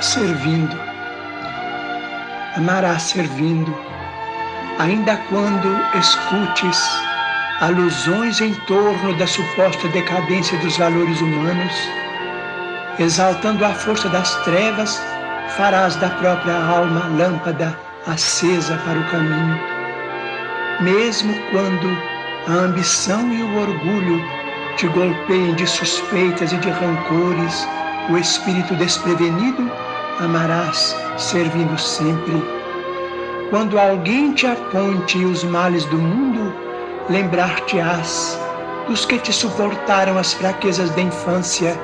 servindo. Amarás servindo, ainda quando escutes alusões em torno da suposta decadência dos valores humanos, exaltando a força das trevas, farás da própria alma lâmpada acesa para o caminho. Mesmo quando a ambição e o orgulho te golpeiem de suspeitas e de rancores, o espírito desprevenido amarás servindo sempre. Quando alguém te aponte os males do mundo, lembrar-te-ás dos que te suportaram as fraquezas da infância,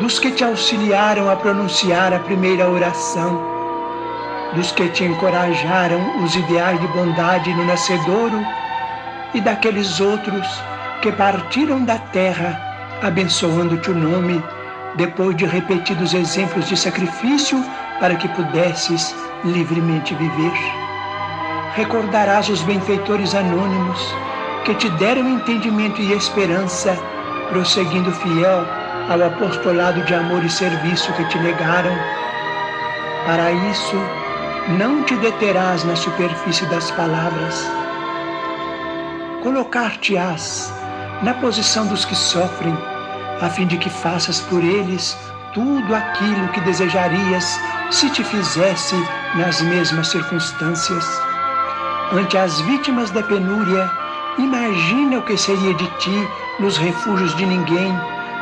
dos que te auxiliaram a pronunciar a primeira oração, dos que te encorajaram os ideais de bondade no nascedouro e daqueles outros que partiram da terra abençoando-te o nome depois de repetidos exemplos de sacrifício para que pudesses livremente viver. Recordarás os benfeitores anônimos que te deram entendimento e esperança, prosseguindo fiel ao apostolado de amor e serviço que te negaram. Para isso, não te deterás na superfície das palavras. Colocar-te-ás na posição dos que sofrem, a fim de que faças por eles tudo aquilo que desejarias se te fizesse nas mesmas circunstâncias. Ante as vítimas da penúria, Imagina o que seria de ti nos refúgios de ninguém,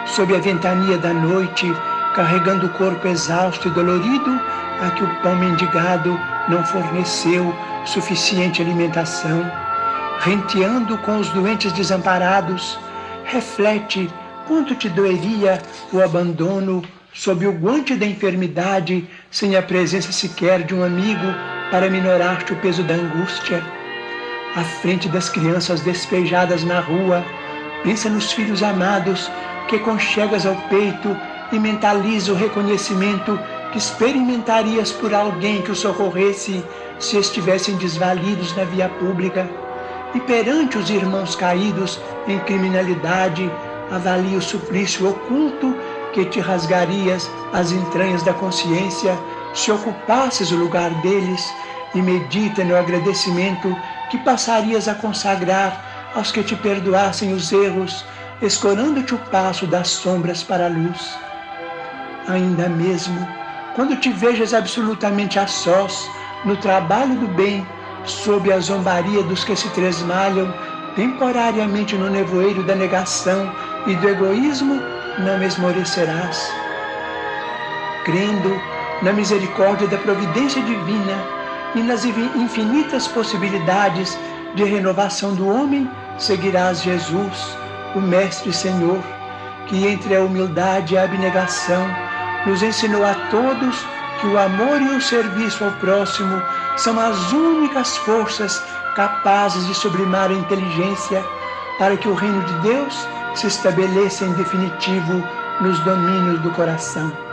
sob a ventania da noite, carregando o corpo exausto e dolorido, a que o pão mendigado não forneceu suficiente alimentação. Renteando com os doentes desamparados, reflete quanto te doeria o abandono sob o guante da enfermidade, sem a presença sequer de um amigo para minorar-te o peso da angústia à frente das crianças despejadas na rua. Pensa nos filhos amados que conchegas ao peito e mentaliza o reconhecimento que experimentarias por alguém que os socorresse se estivessem desvalidos na via pública. E perante os irmãos caídos em criminalidade, avalia o suplício oculto que te rasgarias as entranhas da consciência se ocupasses o lugar deles e medita no agradecimento que passarias a consagrar aos que te perdoassem os erros, escorando-te o passo das sombras para a luz. Ainda mesmo, quando te vejas absolutamente a sós no trabalho do bem, sob a zombaria dos que se tresmalham temporariamente no nevoeiro da negação e do egoísmo, não esmorecerás. Crendo na misericórdia da providência divina, e nas infinitas possibilidades de renovação do homem, seguirás Jesus, o Mestre Senhor, que entre a humildade e a abnegação nos ensinou a todos que o amor e o serviço ao próximo são as únicas forças capazes de sublimar a inteligência para que o reino de Deus se estabeleça em definitivo nos domínios do coração.